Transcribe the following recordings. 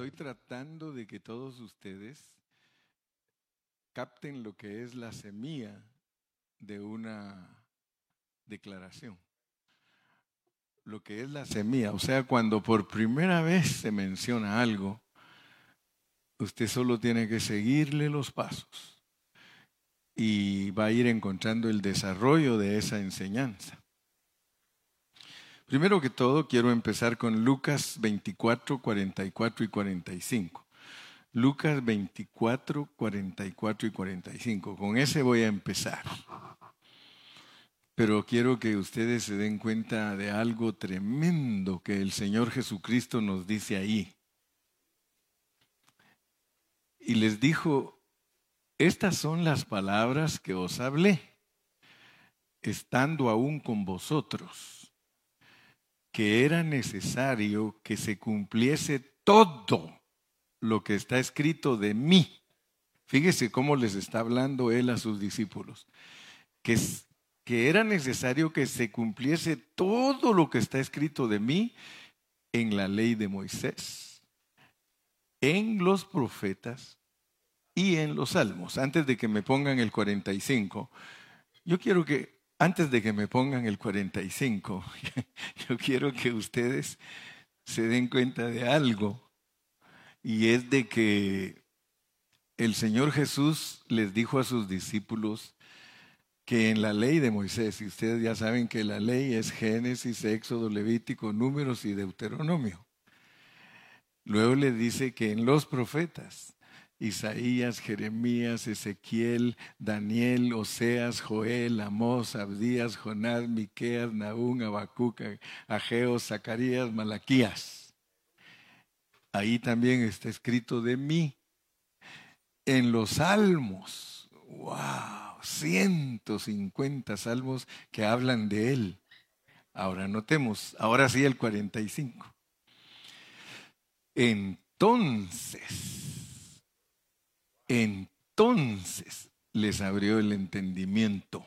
Estoy tratando de que todos ustedes capten lo que es la semilla de una declaración. Lo que es la semilla, o sea, cuando por primera vez se menciona algo, usted solo tiene que seguirle los pasos y va a ir encontrando el desarrollo de esa enseñanza. Primero que todo, quiero empezar con Lucas 24, 44 y 45. Lucas 24, 44 y 45. Con ese voy a empezar. Pero quiero que ustedes se den cuenta de algo tremendo que el Señor Jesucristo nos dice ahí. Y les dijo, estas son las palabras que os hablé, estando aún con vosotros que era necesario que se cumpliese todo lo que está escrito de mí. Fíjese cómo les está hablando él a sus discípulos. Que, que era necesario que se cumpliese todo lo que está escrito de mí en la ley de Moisés, en los profetas y en los salmos. Antes de que me pongan el 45, yo quiero que antes de que me pongan el 45, yo quiero que ustedes se den cuenta de algo. Y es de que el Señor Jesús les dijo a sus discípulos que en la ley de Moisés, y ustedes ya saben que la ley es Génesis, Éxodo, Levítico, Números y Deuteronomio. Luego le dice que en los profetas, Isaías, Jeremías, Ezequiel, Daniel, Oseas, Joel, Amós, Abdías, Jonás, Miqueas, Nahum, Habacuc, Ageo, Zacarías, Malaquías. Ahí también está escrito de mí. En los salmos, wow, 150 salmos que hablan de él. Ahora notemos, ahora sí el 45. Entonces, entonces les abrió el entendimiento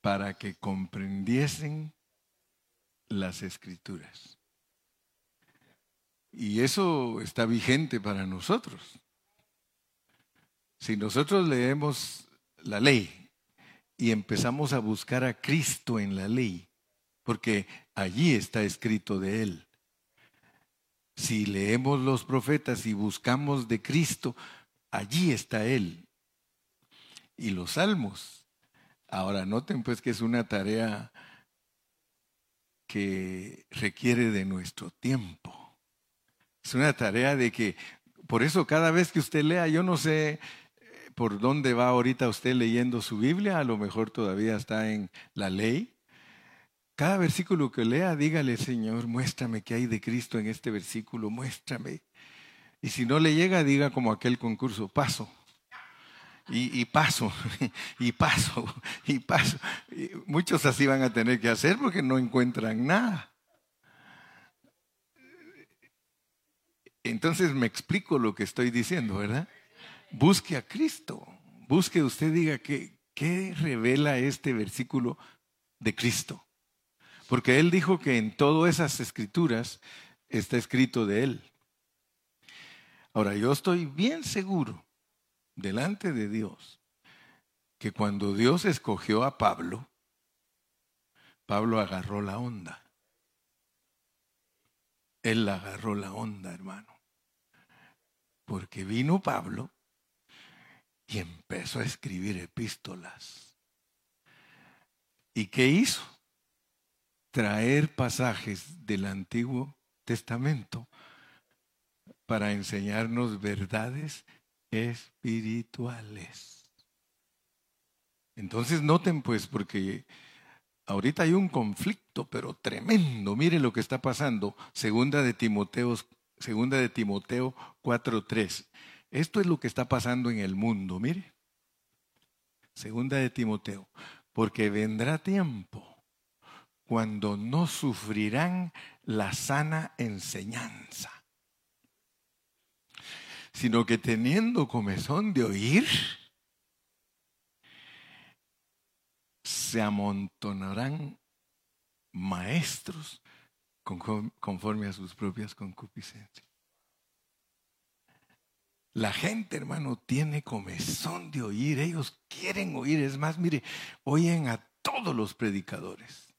para que comprendiesen las escrituras. Y eso está vigente para nosotros. Si nosotros leemos la ley y empezamos a buscar a Cristo en la ley, porque allí está escrito de Él. Si leemos los profetas y buscamos de Cristo, Allí está Él. Y los salmos. Ahora, noten pues que es una tarea que requiere de nuestro tiempo. Es una tarea de que, por eso cada vez que usted lea, yo no sé eh, por dónde va ahorita usted leyendo su Biblia, a lo mejor todavía está en la ley. Cada versículo que lea, dígale, Señor, muéstrame qué hay de Cristo en este versículo, muéstrame. Y si no le llega, diga como aquel concurso, paso. Y, paso, y paso, y paso. muchos así van a tener que hacer porque no encuentran nada. Entonces me explico lo que estoy diciendo, ¿verdad? Busque a Cristo. Busque usted, diga que, ¿qué revela este versículo de Cristo? Porque Él dijo que en todas esas escrituras está escrito de Él. Ahora, yo estoy bien seguro delante de Dios que cuando Dios escogió a Pablo, Pablo agarró la onda. Él agarró la onda, hermano. Porque vino Pablo y empezó a escribir epístolas. ¿Y qué hizo? Traer pasajes del Antiguo Testamento para enseñarnos verdades espirituales. Entonces noten pues, porque ahorita hay un conflicto, pero tremendo. Mire lo que está pasando. Segunda de Timoteo, segunda de Timoteo 4.3. Esto es lo que está pasando en el mundo, mire. Segunda de Timoteo. Porque vendrá tiempo cuando no sufrirán la sana enseñanza sino que teniendo comezón de oír, se amontonarán maestros conforme a sus propias concupiscencias. La gente, hermano, tiene comezón de oír. Ellos quieren oír. Es más, mire, oyen a todos los predicadores.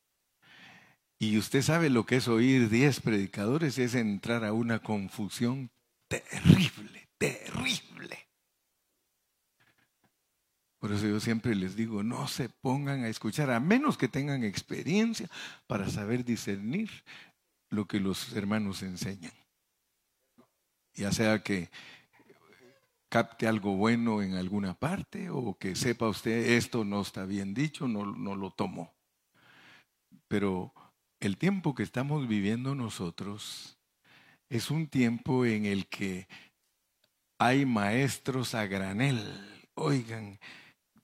Y usted sabe lo que es oír diez predicadores, es entrar a una confusión terrible, terrible. Por eso yo siempre les digo, no se pongan a escuchar, a menos que tengan experiencia para saber discernir lo que los hermanos enseñan. Ya sea que capte algo bueno en alguna parte o que sepa usted esto no está bien dicho, no, no lo tomo. Pero el tiempo que estamos viviendo nosotros es un tiempo en el que hay maestros a granel. Oigan,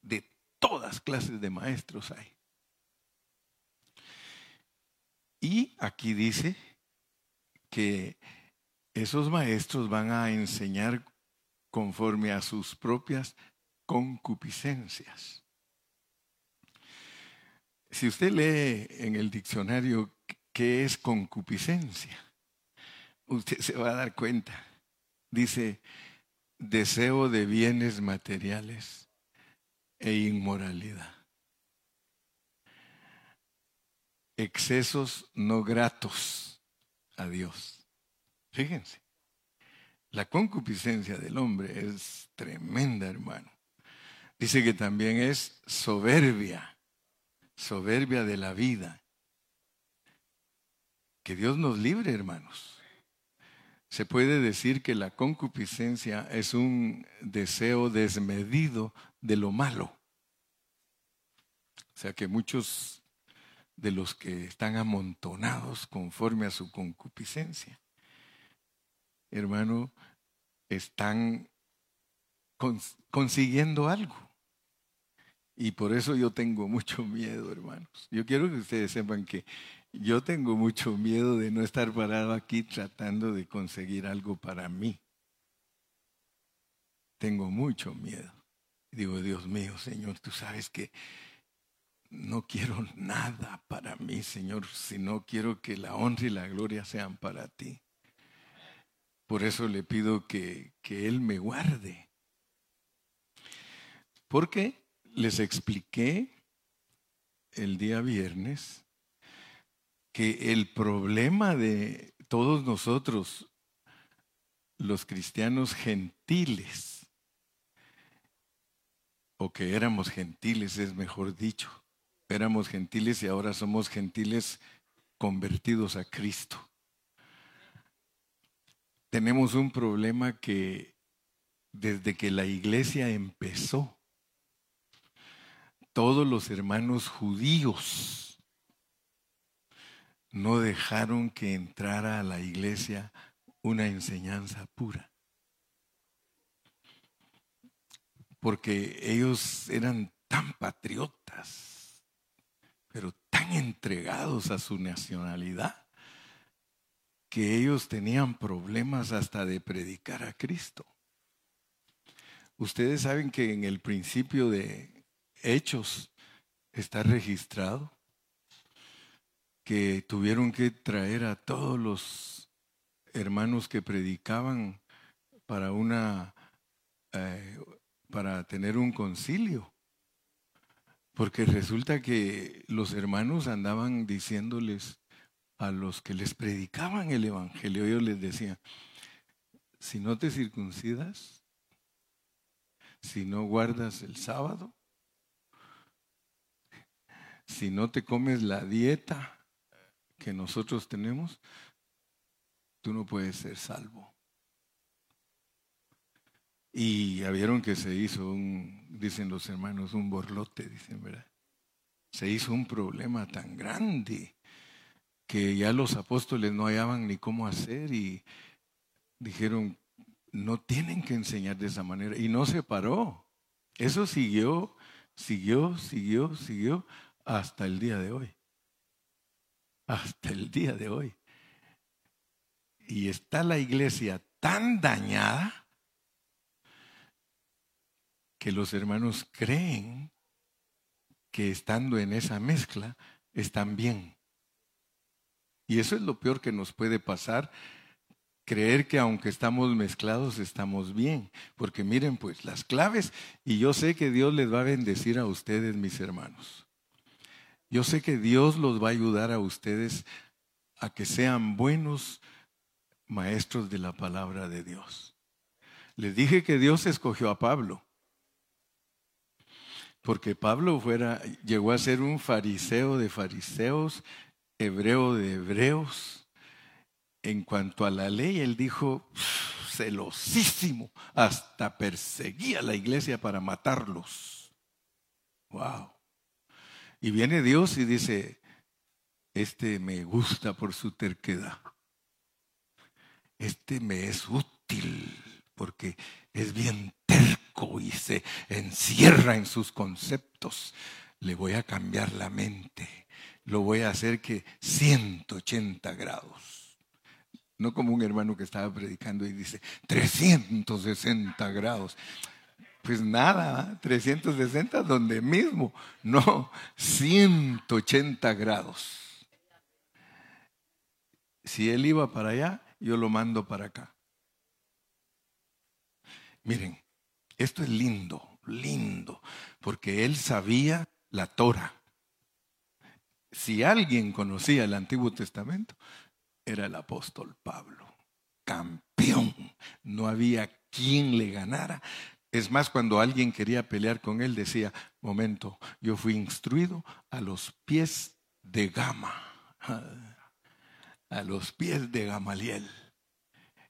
de todas clases de maestros hay. Y aquí dice que esos maestros van a enseñar conforme a sus propias concupiscencias. Si usted lee en el diccionario qué es concupiscencia, usted se va a dar cuenta. Dice, deseo de bienes materiales e inmoralidad. Excesos no gratos a Dios. Fíjense. La concupiscencia del hombre es tremenda, hermano. Dice que también es soberbia, soberbia de la vida. Que Dios nos libre, hermanos. Se puede decir que la concupiscencia es un deseo desmedido de lo malo. O sea que muchos de los que están amontonados conforme a su concupiscencia hermano, están consiguiendo algo. Y por eso yo tengo mucho miedo, hermanos. Yo quiero que ustedes sepan que yo tengo mucho miedo de no estar parado aquí tratando de conseguir algo para mí. Tengo mucho miedo. Digo, Dios mío, Señor, tú sabes que no quiero nada para mí, Señor, sino quiero que la honra y la gloria sean para ti. Por eso le pido que, Él me guarde. Porque les expliqué el día viernes que el problema de todos nosotros, los cristianos gentiles, o que éramos gentiles, es mejor dicho, éramos gentiles y ahora somos gentiles convertidos a Cristo. Tenemos un problema que desde que la iglesia empezó, todos los hermanos judíos no dejaron que entrara a la iglesia una enseñanza pura. Porque ellos eran tan patriotas, pero tan entregados a su nacionalidad que ellos tenían problemas hasta de predicar a Cristo. Ustedes saben que en el principio de Hechos está registrado que tuvieron que traer a todos los hermanos que predicaban para una eh, para tener un concilio. Porque resulta que los hermanos andaban diciéndoles, a los que les predicaban el Evangelio, yo les decía, si no te circuncidas, si no guardas el sábado, si no te comes la dieta que nosotros tenemos, tú no puedes ser salvo. Y ya vieron que se hizo un, dicen los hermanos, un borlote, dicen, ¿verdad? Se hizo un problema tan grande que ya los apóstoles no hallaban ni cómo hacer y dijeron, no tienen que enseñar de esa manera. Y no se paró. Eso siguió, siguió, siguió, siguió hasta el día de hoy. Hasta el día de hoy. Y está la iglesia tan dañada que los hermanos creen que estando en esa mezcla están bien. Y eso es lo peor que nos puede pasar, creer que aunque estamos mezclados estamos bien. Porque miren pues las claves y yo sé que Dios les va a bendecir a ustedes, mis hermanos. Yo sé que Dios los va a ayudar a ustedes a que sean buenos maestros de la palabra de Dios. Les dije que Dios escogió a Pablo. Porque Pablo fuera, llegó a ser un fariseo de fariseos, hebreo de hebreos. En cuanto a la ley, él dijo, celosísimo, hasta perseguía a la iglesia para matarlos. Wow. Y viene Dios y dice, este me gusta por su terquedad. Este me es útil porque es bien terco y se encierra en sus conceptos. Le voy a cambiar la mente. Lo voy a hacer que 180 grados. No como un hermano que estaba predicando y dice 360 grados. Pues nada, 360 donde mismo. No, 180 grados. Si él iba para allá, yo lo mando para acá. Miren, esto es lindo, lindo, porque él sabía la Torah. Si alguien conocía el Antiguo Testamento, era el apóstol Pablo. Campeón. No había quien le ganara. Es más, cuando alguien quería pelear con él, decía, momento, yo fui instruido a los pies de Gama, a los pies de Gamaliel.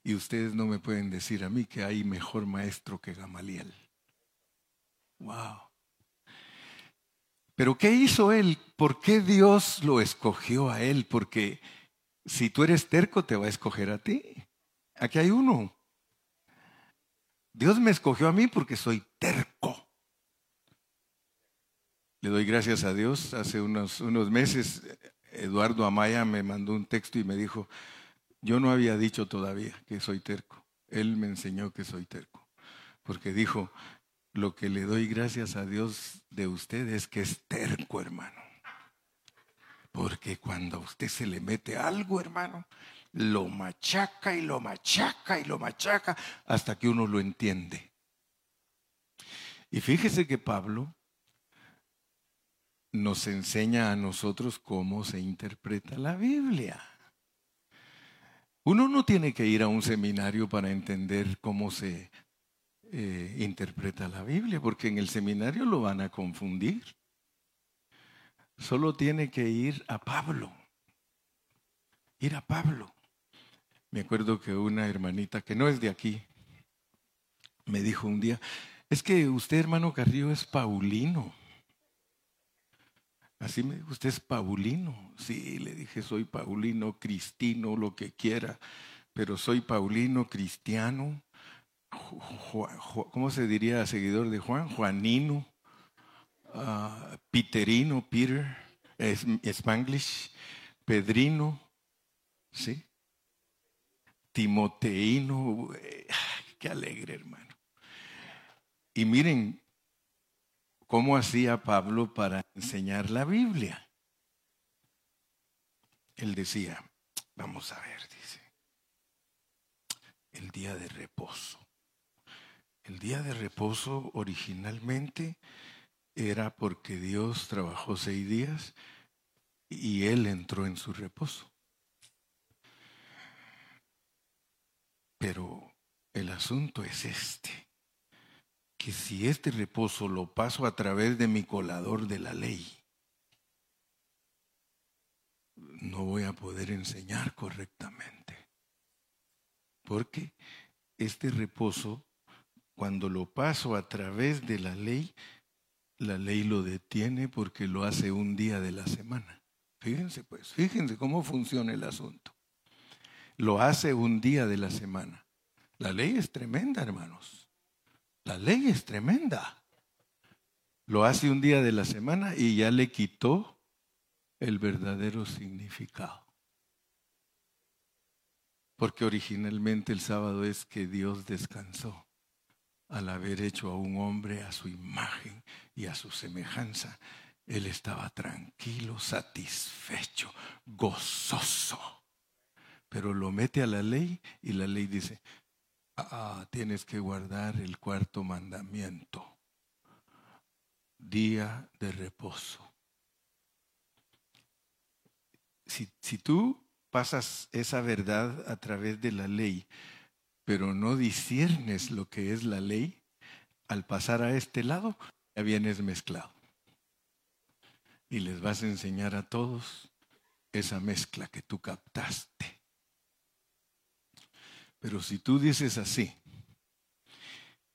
Y ustedes no me pueden decir a mí que hay mejor maestro que Gamaliel. Wow. Pero ¿qué hizo él? ¿Por qué Dios lo escogió a él? Porque si tú eres terco, te va a escoger a ti. Aquí hay uno. Dios me escogió a mí porque soy terco. Le doy gracias a Dios. Hace unos, unos meses Eduardo Amaya me mandó un texto y me dijo, yo no había dicho todavía que soy terco. Él me enseñó que soy terco. Porque dijo, lo que le doy gracias a Dios de usted es que es terco, hermano. Porque cuando a usted se le mete algo, hermano, lo machaca y lo machaca y lo machaca hasta que uno lo entiende. Y fíjese que Pablo nos enseña a nosotros cómo se interpreta la Biblia. Uno no tiene que ir a un seminario para entender cómo se eh, interpreta la Biblia, porque en el seminario lo van a confundir. Solo tiene que ir a Pablo. Ir a Pablo. Me acuerdo que una hermanita que no es de aquí me dijo un día, es que usted, hermano Carrillo, es paulino. Así me dijo, usted es Paulino. Sí, le dije, soy Paulino, cristino, lo que quiera, pero soy Paulino, cristiano. ¿Cómo se diría seguidor de Juan? Juanino, uh, Peterino, Peter, Spanglish, Pedrino, ¿sí? Timoteino, eh, qué alegre hermano. Y miren, ¿Cómo hacía Pablo para enseñar la Biblia? Él decía, vamos a ver, dice, el día de reposo. El día de reposo originalmente era porque Dios trabajó seis días y Él entró en su reposo. Pero el asunto es este que si este reposo lo paso a través de mi colador de la ley, no voy a poder enseñar correctamente. Porque este reposo, cuando lo paso a través de la ley, la ley lo detiene porque lo hace un día de la semana. Fíjense pues, fíjense cómo funciona el asunto. Lo hace un día de la semana. La ley es tremenda, hermanos. La ley es tremenda. Lo hace un día de la semana y ya le quitó el verdadero significado. Porque originalmente el sábado es que Dios descansó al haber hecho a un hombre a su imagen y a su semejanza. Él estaba tranquilo, satisfecho, gozoso. Pero lo mete a la ley y la ley dice, ah, tienes que guardar el cuarto mandamiento, día de reposo. Si, si tú pasas esa verdad a través de la ley, pero no disiernes lo que es la ley, al pasar a este lado, ya vienes mezclado. Y les vas a enseñar a todos esa mezcla que tú captaste. Pero si tú dices así,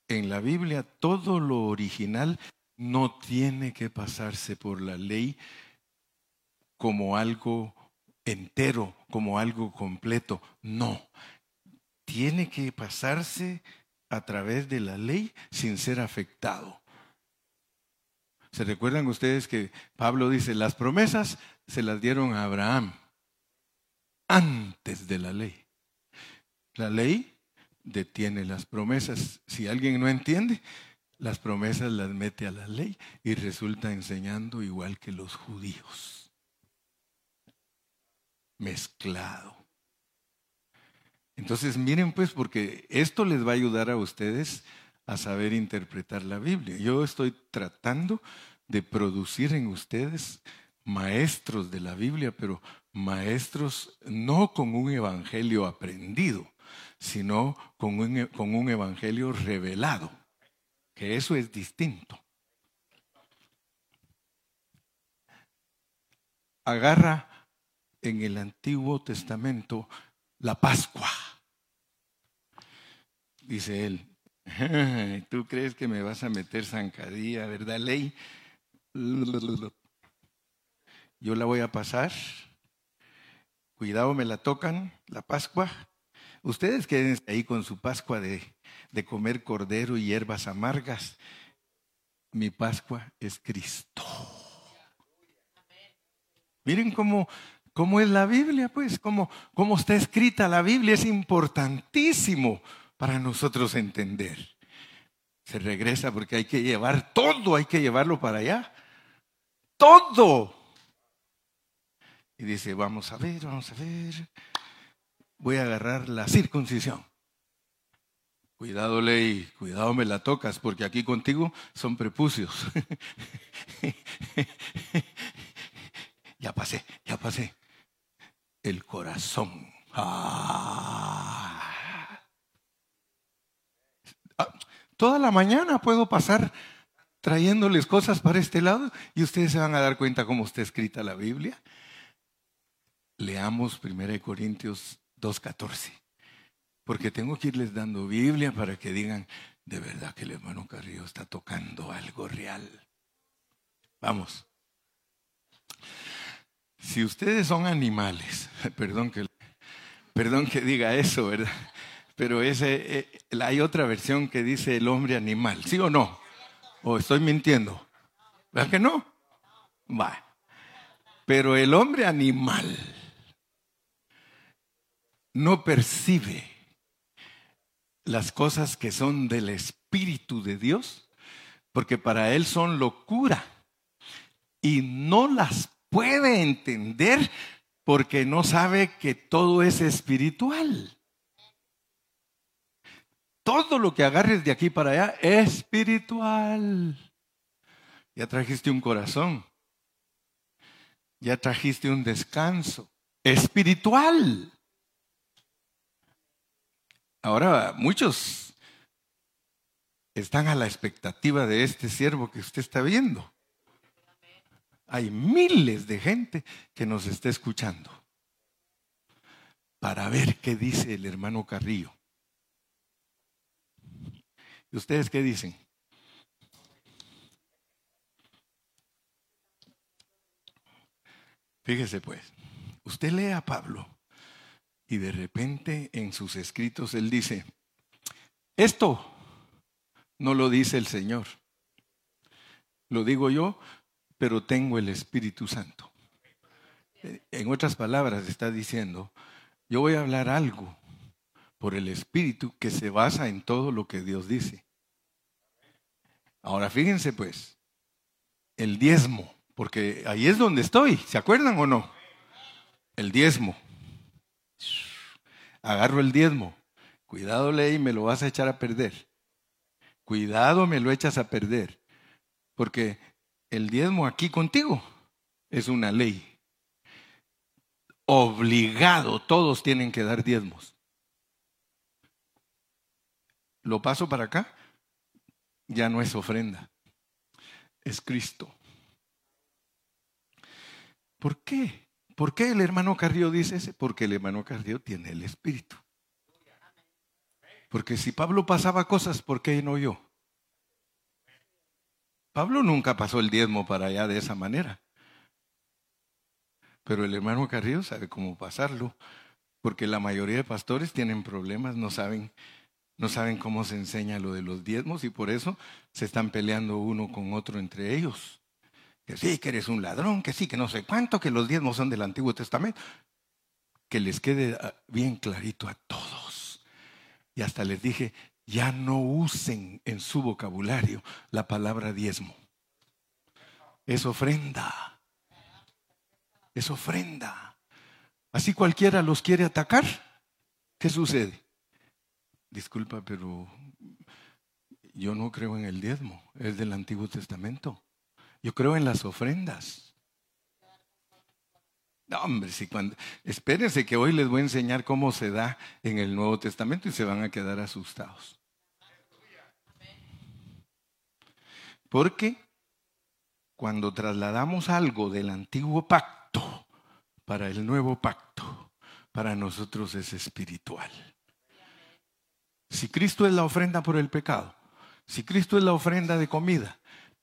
en la Biblia todo lo original no tiene que pasarse por la ley como algo entero, como algo completo. No, tiene que pasarse a través de la ley sin ser afectado. ¿Se recuerdan ustedes que Pablo dice, las promesas se las dieron a Abraham antes de la ley? La ley detiene las promesas. Si alguien no entiende, las promesas las mete a la ley y resulta enseñando igual que los judíos. Mezclado. Entonces miren pues, porque esto les va a ayudar a ustedes a saber interpretar la Biblia. Yo estoy tratando de producir en ustedes maestros de la Biblia, pero maestros no con un evangelio aprendido, sino con un, con un evangelio revelado, que eso es distinto. Agarra en el Antiguo Testamento la Pascua. Dice él, tú crees que me vas a meter zancadilla, ¿verdad, ley? Yo la voy a pasar. Cuidado, me la tocan, la Pascua. Ustedes quédense ahí con su Pascua de, de comer cordero y hierbas amargas. Mi Pascua es Cristo. Miren cómo, cómo es la Biblia, pues, cómo, cómo está escrita la Biblia. Es importantísimo para nosotros entender. Se regresa porque hay que llevar todo, hay que llevarlo para allá. Todo. Y dice, vamos a ver, vamos a ver voy a agarrar la circuncisión. Cuidado, ley, cuidado me la tocas, porque aquí contigo son prepucios. ya pasé, ya pasé. El corazón. Ah. Toda la mañana puedo pasar trayéndoles cosas para este lado y ustedes se van a dar cuenta cómo está escrita la Biblia. Leamos 1 Corintios 2.14. Porque tengo que irles dando Biblia para que digan, de verdad que el hermano Carrillo está tocando algo real. Vamos. Si ustedes son animales, perdón que, perdón que diga eso, ¿verdad? Pero ese, eh, hay otra versión que dice el hombre animal, ¿sí o no? ¿O estoy mintiendo? ¿Verdad que no? Va. Pero el hombre animal no percibe las cosas que son del Espíritu de Dios, porque para él son locura y no las puede entender porque no sabe que todo es espiritual. Todo lo que agarres de aquí para allá es espiritual. Ya trajiste un corazón. Ya trajiste un descanso espiritual. Ahora, muchos están a la expectativa de este siervo que usted está viendo. Hay miles de gente que nos está escuchando para ver qué dice el hermano Carrillo. ¿Y ustedes qué dicen? Fíjese pues, usted lee a Pablo y de repente en sus escritos él dice, esto no lo dice el Señor, lo digo yo, pero tengo el Espíritu Santo. En otras palabras está diciendo, yo voy a hablar algo por el Espíritu que se basa en todo lo que Dios dice. Ahora fíjense pues, el diezmo, porque ahí es donde estoy, ¿se acuerdan o no? El diezmo. Agarro el diezmo. Cuidado, ley, me lo vas a echar a perder. Cuidado, me lo echas a perder. Porque el diezmo aquí contigo es una ley. Obligado, todos tienen que dar diezmos. Lo paso para acá, ya no es ofrenda, es Cristo. ¿Por qué? ¿Por qué el hermano Carrillo dice ese? Porque el hermano Carrillo tiene el Espíritu. Porque si Pablo pasaba cosas, ¿por qué no yo? Pablo nunca pasó el diezmo para allá de esa manera. Pero el hermano Carrillo sabe cómo pasarlo, porque la mayoría de pastores tienen problemas, no saben, no saben cómo se enseña lo de los diezmos y por eso se están peleando uno con otro entre ellos. Que sí, que eres un ladrón, que sí, que no sé cuánto, que los diezmos son del Antiguo Testamento. Que les quede ah, bien clarito a todos. Y hasta les dije, ya no usen en su vocabulario la palabra diezmo. Es ofrenda. Es ofrenda. Así cualquiera los quiere atacar. ¿Qué sucede? Disculpa, pero yo no creo en el diezmo. Es del Antiguo Testamento. Yo creo en las ofrendas. No, hombre, si cuando, espérense que hoy les voy a enseñar cómo se da en el Nuevo Testamento y se van a quedar asustados. Porque cuando trasladamos algo del antiguo pacto para el nuevo pacto, para nosotros es espiritual. Si Cristo es la ofrenda por el pecado, si Cristo es la ofrenda de comida,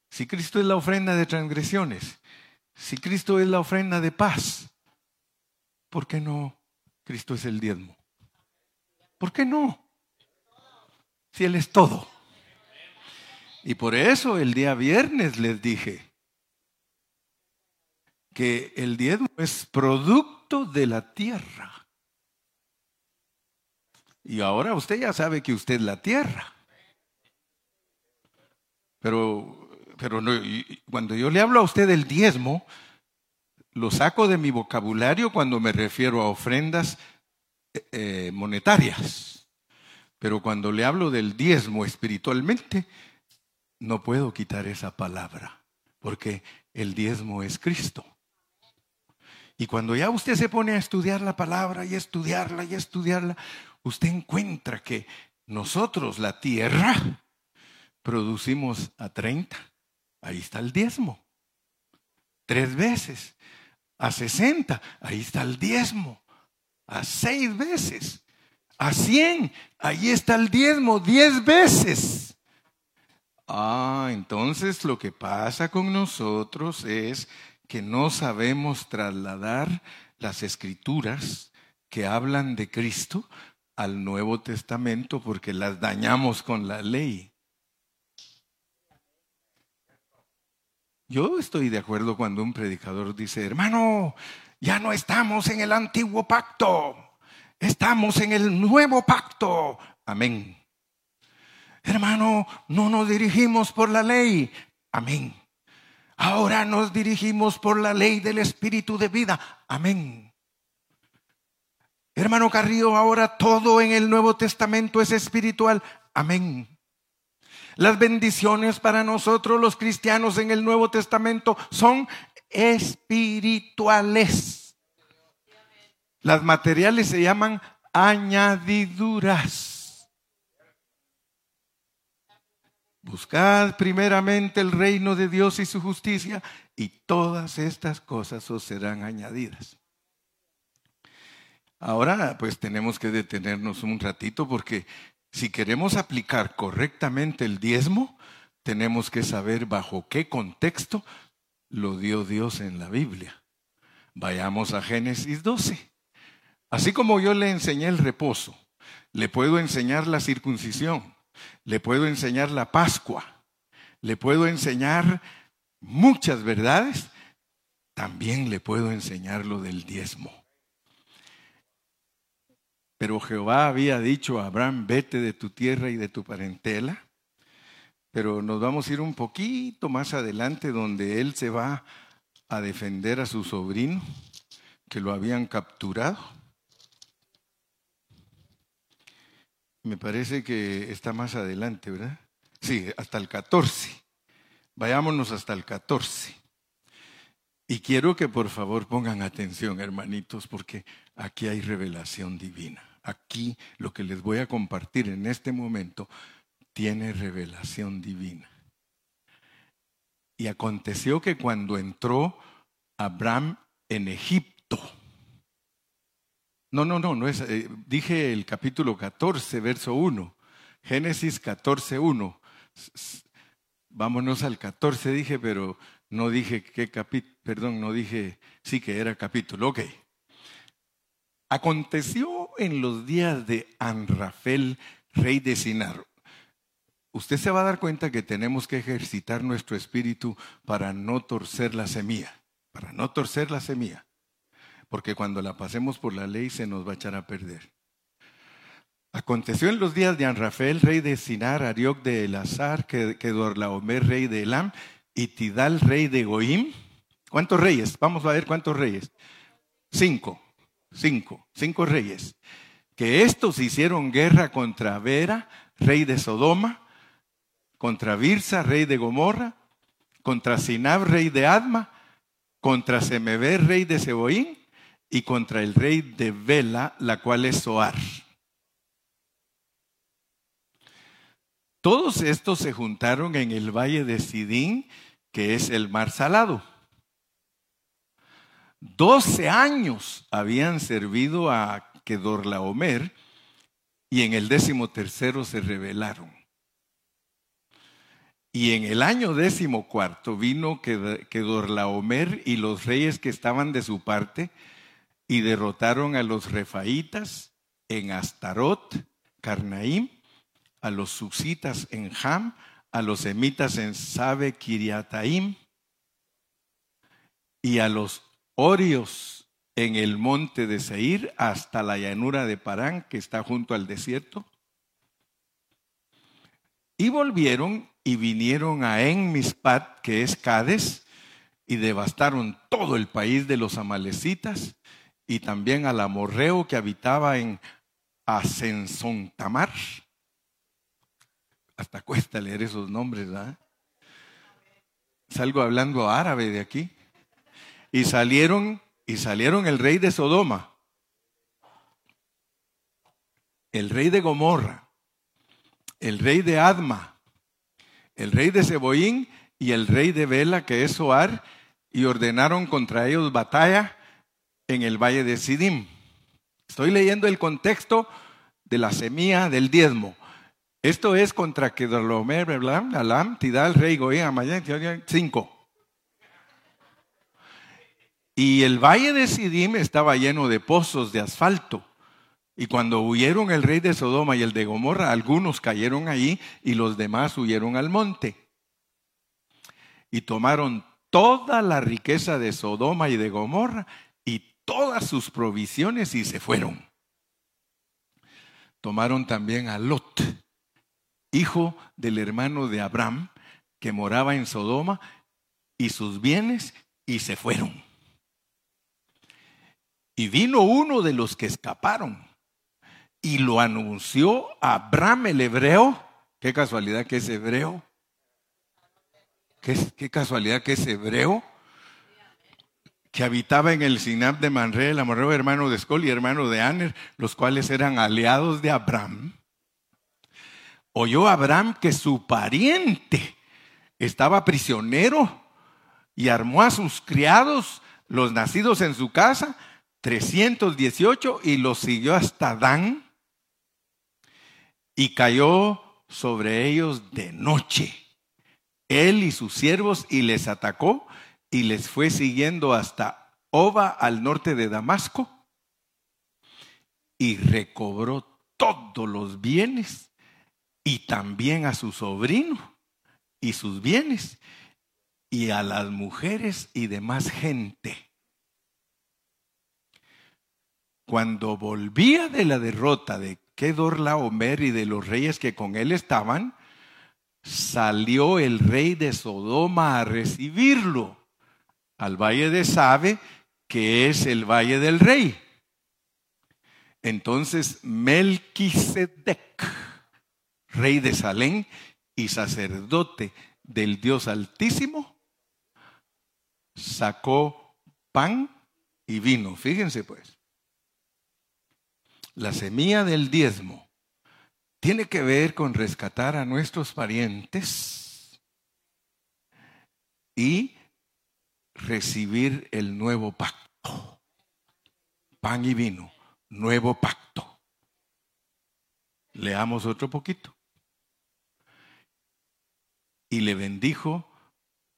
si Cristo es la ofrenda de transgresiones, si Cristo es la ofrenda de paz, ¿por qué no Cristo es el diezmo? ¿Por qué no? Si Él es todo. Y por eso el día viernes les dije que el diezmo es producto de la tierra. Y ahora usted ya sabe que usted es la tierra. Pero, pero cuando yo le hablo a usted del diezmo, lo saco de mi vocabulario cuando me refiero a ofrendas eh, eh, monetarias. Pero cuando le hablo del diezmo espiritualmente, no puedo quitar esa palabra, porque el diezmo es Cristo. Y cuando ya usted se pone a estudiar la palabra y estudiarla y estudiarla, usted encuentra que nosotros, la tierra, producimos a 30. Ahí está el diezmo. Tres veces. A 60. Ahí está el diezmo. A seis veces. A 100. Ahí está el diezmo. Diez veces. Ah, entonces lo que pasa con nosotros es que no sabemos trasladar las escrituras que hablan de Cristo al Nuevo Testamento porque las dañamos con la ley. Yo estoy de acuerdo cuando un predicador dice, hermano, ya no estamos en el antiguo pacto, estamos en el nuevo pacto. Amén. Hermano, no nos dirigimos por la ley. Amén. Ahora nos dirigimos por la ley del Espíritu de vida. Amén. Hermano Carrillo, ahora todo en el Nuevo Testamento es espiritual. Amén. Las bendiciones para nosotros los cristianos en el Nuevo Testamento son espirituales. Las materiales se llaman añadiduras. Buscad primeramente el reino de Dios y su justicia y todas estas cosas os serán añadidas. Ahora pues tenemos que detenernos un ratito porque si queremos aplicar correctamente el diezmo, tenemos que saber bajo qué contexto lo dio Dios en la Biblia. Vayamos a Génesis 12. Así como yo le enseñé el reposo, le puedo enseñar la circuncisión le puedo enseñar la Pascua, le puedo enseñar muchas verdades, también le puedo enseñar lo del diezmo. Pero Jehová había dicho a Abraham, vete de tu tierra y de tu parentela. Pero nos vamos a ir un poquito más adelante donde él se va a defender a su sobrino, que lo habían capturado. Me parece que está más adelante, ¿verdad? Sí, hasta el 14. Vayámonos hasta el 14. Y quiero que por favor pongan atención, hermanitos, porque aquí hay revelación divina. Aquí lo que les voy a compartir en este momento tiene revelación divina. Y aconteció que cuando entró Abraham en Egipto, no, no, no, no es, eh, dije el capítulo 14, verso 1, Génesis 14, 1. Vámonos al 14, dije, pero no dije qué capítulo, perdón, no dije, sí que era capítulo, ok. Aconteció en los días de Anrafel, rey de Sinar. Usted se va a dar cuenta que tenemos que ejercitar nuestro espíritu para no torcer la semilla, para no torcer la semilla, porque cuando la pasemos por la ley se nos va a echar a perder. Aconteció en los días de Anrafel, rey de Sinar, Arioc de Elazar, que, que Dorlaomer, rey de Elam, y Tidal, rey de Goim. ¿Cuántos reyes? Vamos a ver cuántos reyes. Cinco, cinco, cinco reyes. Que estos hicieron guerra contra Vera, rey de Sodoma, contra Birsa, rey de Gomorra, contra Sinab, rey de Adma, contra Semeber, rey de Seboín, y contra el rey de Vela, la cual es Soar. Todos estos se juntaron en el valle de Sidín que es el mar salado. Doce años habían servido a Kedorlaomer y en el décimo tercero se rebelaron. Y en el año décimo cuarto vino Kedorlaomer y los reyes que estaban de su parte y derrotaron a los refaítas en Astarot, Carnaim, a los susitas en Ham, a los semitas en Sabe Kiriataim y a los orios en el monte de Seir hasta la llanura de Parán que está junto al desierto. Y volvieron y vinieron a Enmispat, que es Cades, y devastaron todo el país de los amalecitas y también al amorreo que habitaba en Asensontamar hasta cuesta leer esos nombres, ¿verdad? Salgo hablando árabe de aquí. Y salieron, y salieron el rey de Sodoma, el rey de Gomorra, el rey de Adma, el rey de Seboín y el rey de Bela, que es Soar, y ordenaron contra ellos batalla en el valle de Sidim. Estoy leyendo el contexto de la semilla del diezmo. Esto es contra Kedorlaomer, Alam, Tidal, Rey, Goín, Amayán, cinco. Y el valle de Sidim estaba lleno de pozos de asfalto. Y cuando huyeron el rey de Sodoma y el de Gomorra, algunos cayeron allí y los demás huyeron al monte. Y tomaron toda la riqueza de Sodoma y de Gomorra y todas sus provisiones y se fueron. Tomaron también a Lot, hijo del hermano de Abraham, que moraba en Sodoma, y sus bienes, y se fueron. Y vino uno de los que escaparon y lo anunció a Abraham el hebreo. Qué casualidad que es hebreo. Qué, casualidad que es hebreo. Que habitaba en el Sinab de Manre, el amorreo hermano de Escol y hermano de Aner, los cuales eran aliados de Abraham oyó Abraham que su pariente estaba prisionero y armó a sus criados, los nacidos en su casa, 318, y los siguió hasta Dan, y cayó sobre ellos de noche, él y sus siervos, y les atacó, y les fue siguiendo hasta Oba, al norte de Damasco, y recobró todos los bienes y también a su sobrino y sus bienes y a las mujeres y demás gente. Cuando volvía de la derrota de Kedorlaomer y de los reyes que con él estaban, salió el rey de Sodoma a recibirlo al valle de Sabe, que es el valle del rey. Entonces Melquisedec, rey de Salem y sacerdote del Dios Altísimo, sacó pan y vino. Fíjense pues, la semilla del diezmo tiene que ver con rescatar a nuestros parientes y recibir el nuevo pacto. Pan y vino, nuevo pacto. Leamos otro poquito. Y le bendijo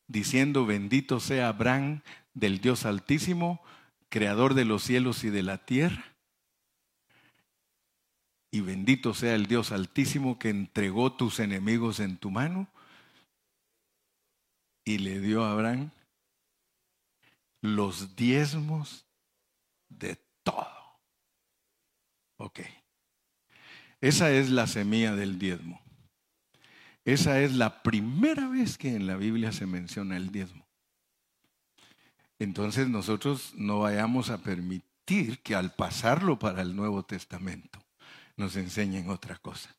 diciendo, bendito sea Abraham del Dios Altísimo, creador de los cielos y de la tierra. Y bendito sea el Dios Altísimo que entregó tus enemigos en tu mano. Y le dio a Abraham los diezmos de todo. Ok. Esa es la semilla del diezmo. Esa es la primera vez que en la Biblia se menciona el diezmo. Entonces nosotros no vayamos a permitir que al pasarlo para el Nuevo Testamento nos enseñen otra cosa.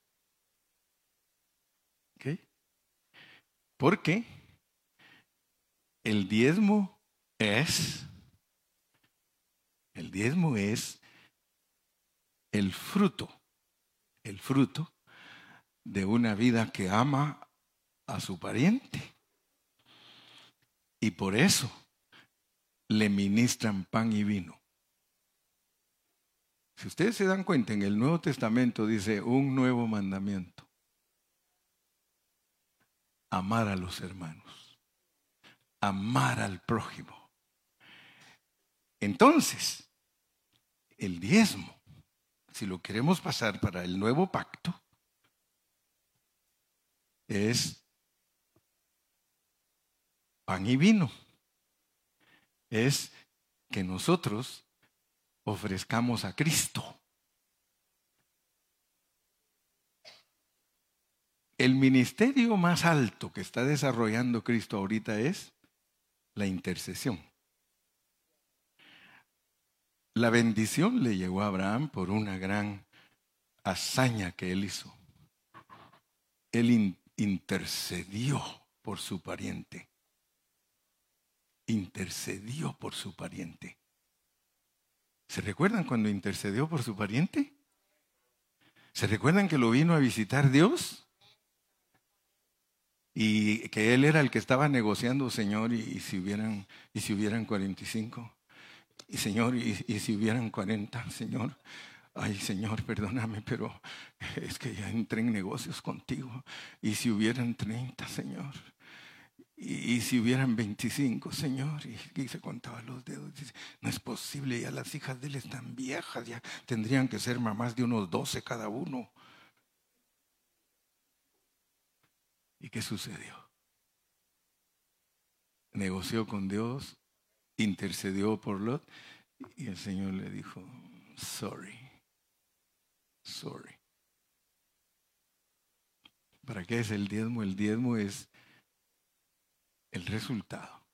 ¿Ok? Porque el diezmo es, el diezmo es el fruto, el fruto de una vida que ama a su pariente. Y por eso le ministran pan y vino. Si ustedes se dan cuenta, en el Nuevo Testamento dice un nuevo mandamiento. Amar a los hermanos. Amar al prójimo. Entonces, el diezmo, si lo queremos pasar para el nuevo pacto, es pan y vino. Es que nosotros ofrezcamos a Cristo. El ministerio más alto que está desarrollando Cristo ahorita es la intercesión. La bendición le llegó a Abraham por una gran hazaña que él hizo. Él intercedió por su pariente. Intercedió por su pariente. ¿Se recuerdan cuando intercedió por su pariente? ¿Se recuerdan que lo vino a visitar Dios? Y que él era el que estaba negociando, Señor, y, si hubieran, y si hubieran 45, y Señor, y, y si hubieran 40, Señor, ay Señor, perdóname, pero es que ya entré en negocios contigo. Y si hubieran 30, Señor. Y, si hubieran 25, Señor. Y, se contaba los dedos. Dice, no es posible, ya las hijas de él están viejas, ya tendrían que ser mamás de unos 12 cada uno. ¿Y qué sucedió? Negoció con Dios, intercedió por Lot y el Señor le dijo, sorry. Sorry. ¿Para qué es el diezmo? El diezmo es el resultado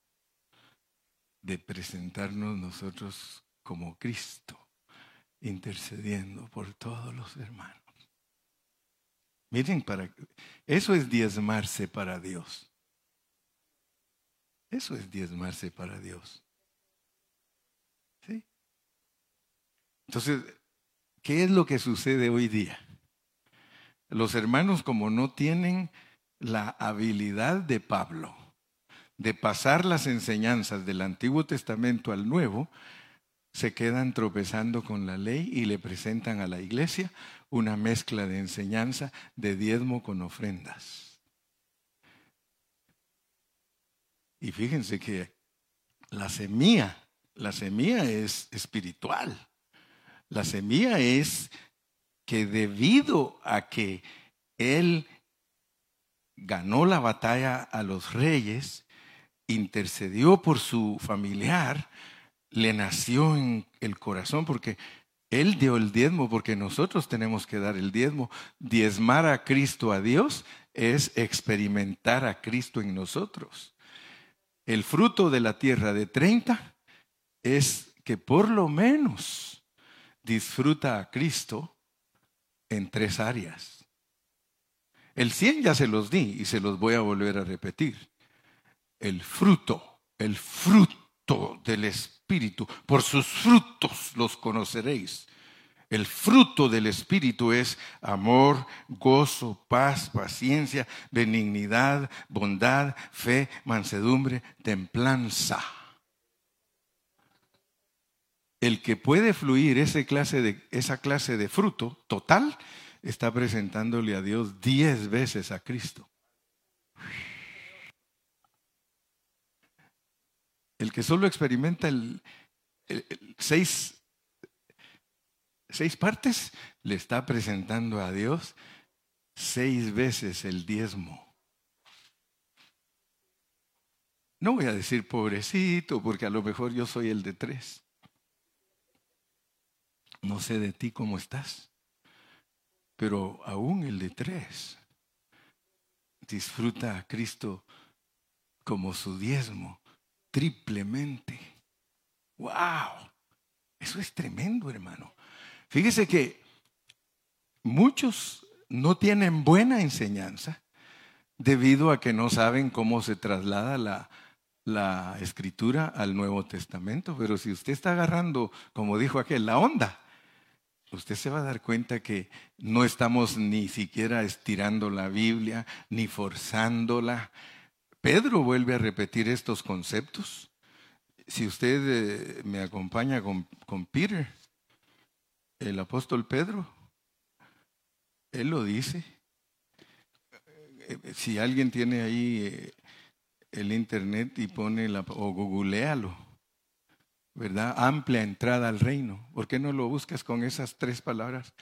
de presentarnos nosotros como Cristo, intercediendo por todos los hermanos. Miren, para, eso es diezmarse para Dios. Eso es diezmarse para Dios. ¿Sí? Entonces, ¿Qué es lo que sucede hoy día? Los hermanos como no tienen la habilidad de Pablo de pasar las enseñanzas del Antiguo Testamento al Nuevo, se quedan tropezando con la ley y le presentan a la iglesia una mezcla de enseñanza de diezmo con ofrendas. Y fíjense que la semilla, la semilla es espiritual. La semilla es que debido a que él ganó la batalla a los reyes, intercedió por su familiar, le nació en el corazón porque él dio el diezmo, porque nosotros tenemos que dar el diezmo. Diezmar a Cristo a Dios es experimentar a Cristo en nosotros. El fruto de la tierra de 30 es que por lo menos disfruta a Cristo en tres áreas. El 100 ya se los di y se los voy a volver a repetir. El fruto, el fruto del Espíritu, por sus frutos los conoceréis. El fruto del Espíritu es amor, gozo, paz, paciencia, benignidad, bondad, fe, mansedumbre, templanza. El que puede fluir esa clase de, fruto total está presentándole a Dios diez veces a Cristo. El que solo experimenta seis, seis partes le está presentando a Dios seis veces el diezmo. No voy a decir pobrecito, porque a lo mejor yo soy el de tres. No sé de ti cómo estás. Pero aún el de tres disfruta a Cristo como su diezmo, triplemente. ¡Wow! Eso es tremendo, hermano. Fíjese que muchos no tienen buena enseñanza debido a que no saben cómo se traslada la, la escritura al Nuevo Testamento. Pero si usted está agarrando, como dijo aquel, la onda, usted se va a dar cuenta que no estamos ni siquiera estirando la Biblia, ni forzándola. Pedro vuelve a repetir estos conceptos. Si usted eh, me acompaña con, con Peter, el apóstol Pedro, él lo dice. Eh, si alguien tiene ahí eh, el internet y pone la, o googlealo, ¿verdad? Amplia entrada al reino. ¿Por qué no lo buscas con esas tres palabras?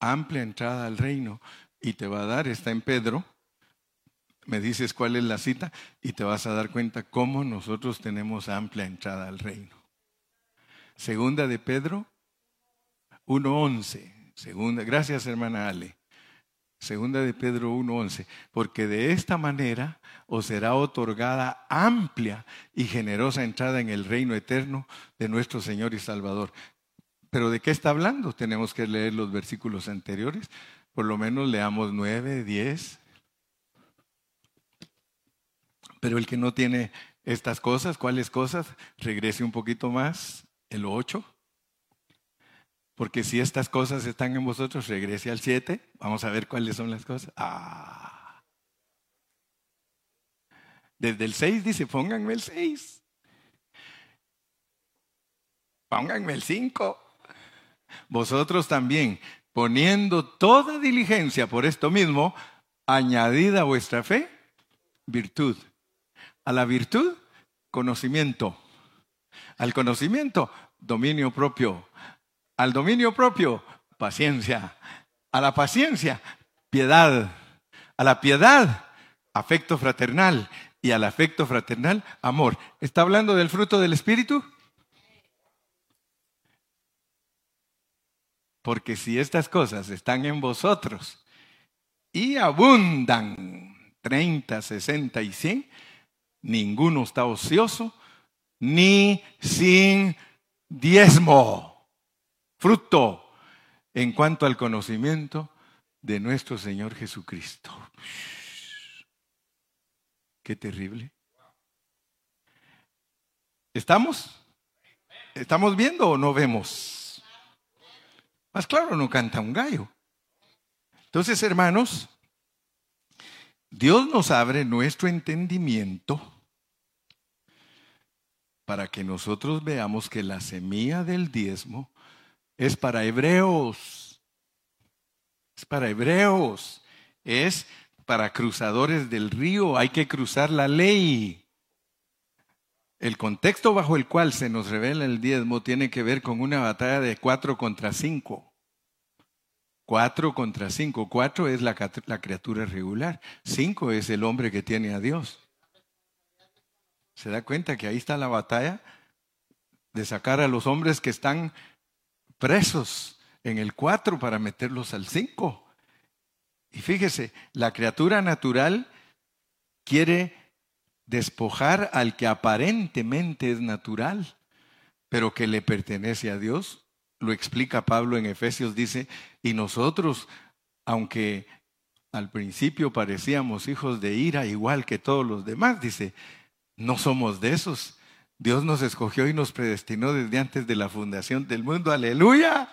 Amplia entrada al reino. Y te va a dar, está en Pedro. Me dices cuál es la cita y te vas a dar cuenta cómo nosotros tenemos amplia entrada al reino. Segunda de Pedro 1.11. Segunda, gracias hermana Ale. Segunda de Pedro 1.11, porque de esta manera os será otorgada amplia y generosa entrada en el reino eterno de nuestro Señor y Salvador. Pero ¿de qué está hablando? Tenemos que leer los versículos anteriores, por lo menos leamos 9, 10. Pero el que no tiene estas cosas, ¿cuáles cosas? Regrese un poquito más, el 8. Porque si estas cosas están en vosotros, regrese al 7. Vamos a ver cuáles son las cosas. Ah. Desde el 6 dice, pónganme el 6. Pónganme el 5. Vosotros también, poniendo toda diligencia por esto mismo, añadida vuestra fe, virtud. A la virtud, conocimiento. Al conocimiento, dominio propio al dominio propio, paciencia. A la paciencia, piedad. A la piedad, afecto fraternal. Y al afecto fraternal, amor. ¿Está hablando del fruto del Espíritu? Porque si estas cosas están en vosotros y abundan 30, 60 y 100, ninguno está ocioso ni sin diezmo fruto en cuanto al conocimiento de nuestro Señor Jesucristo. Qué terrible. ¿Estamos? ¿Estamos viendo o no vemos? Más claro, no canta un gallo. Entonces, hermanos, Dios nos abre nuestro entendimiento para que nosotros veamos que la semilla del diezmo es para hebreos. Es para hebreos. Es para cruzadores del río. Hay que cruzar la ley. El contexto bajo el cual se nos revela el diezmo tiene que ver con una batalla de cuatro contra cinco. Cuatro contra cinco. Cuatro es la, la criatura regular. Cinco es el hombre que tiene a Dios. ¿Se da cuenta que ahí está la batalla de sacar a los hombres que están presos en el 4 para meterlos al 5. Y fíjese, la criatura natural quiere despojar al que aparentemente es natural, pero que le pertenece a Dios, lo explica Pablo en Efesios, dice, y nosotros, aunque al principio parecíamos hijos de ira igual que todos los demás, dice, no somos de esos. Dios nos escogió y nos predestinó desde antes de la fundación del mundo. Aleluya.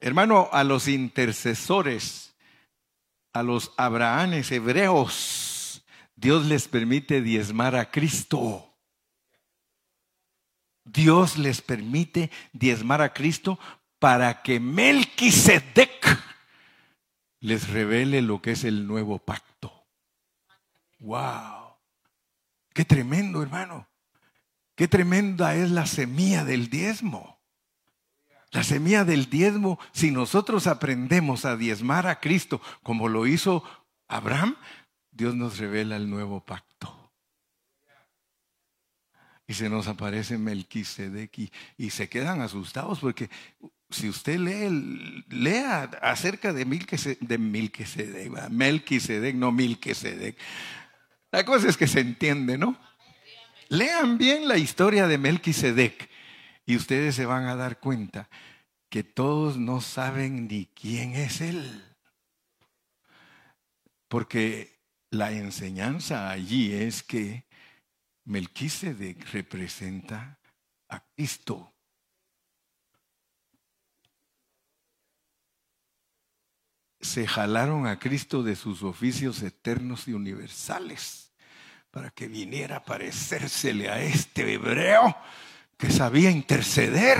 Hermano, a los intercesores, a los abrahanes hebreos, Dios les permite diezmar a Cristo. Dios les permite diezmar a Cristo para que Melquisedec les revele lo que es el nuevo pacto. ¡Wow! ¡Qué tremendo, hermano! ¡Qué tremenda es la semilla del diezmo! La semilla del diezmo, si nosotros aprendemos a diezmar a Cristo como lo hizo Abraham, Dios nos revela el nuevo pacto. Y se nos aparece Melquisedec y, se quedan asustados porque si usted lee, lea acerca de Melquisedec, de Melquisedec, Melquisedec, no Melquisedec. La cosa es que se entiende, ¿no? Lean bien la historia de Melquisedec y ustedes se van a dar cuenta que todos no saben ni quién es él. Porque la enseñanza allí es que Melquisedec representa a Cristo. Se jalaron a Cristo de sus oficios eternos y universales para que viniera a parecérsele a este hebreo que sabía interceder.